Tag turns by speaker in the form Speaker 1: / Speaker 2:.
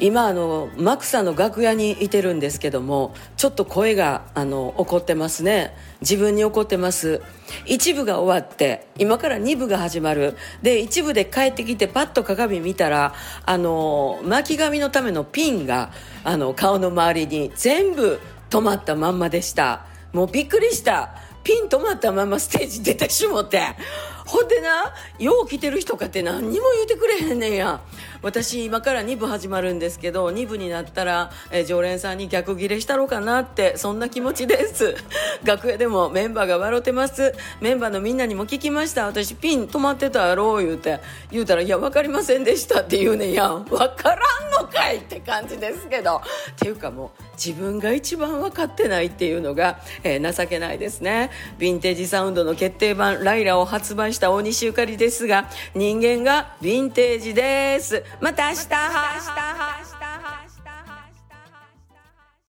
Speaker 1: 今あのマクサの楽屋にいてるんですけどもちょっと声があの怒ってますね。自分に怒ってます。一部が終わって今から二部が始まる。で一部で帰ってきてパッと鏡見たらあの巻き髪のためのピンがあの顔の周りに全部止まったまんまでした。もうびっくりした。ピン止まったままステージ出てしもて。ほんでなよう来てる人かって何にも言うてくれへんねんや。私今から2部始まるんですけど2部になったら、え常連さんに逆ギレしたろうかなってそんな気持ちです。楽屋でもメンバーが笑ってます。メンバーのみんなにも聞きました。私ピン止まってたやろう言うて言うたら「いや分かりませんでした」って言うね。んやん分からんのかいって感じですけど。っていうかもう自分が一番分かってないっていうのが、えー、情けないですね。ヴィンテージサウンドの決定版「ライラ」を発売した大西ゆかりですが人間がヴィンテージです。また明日。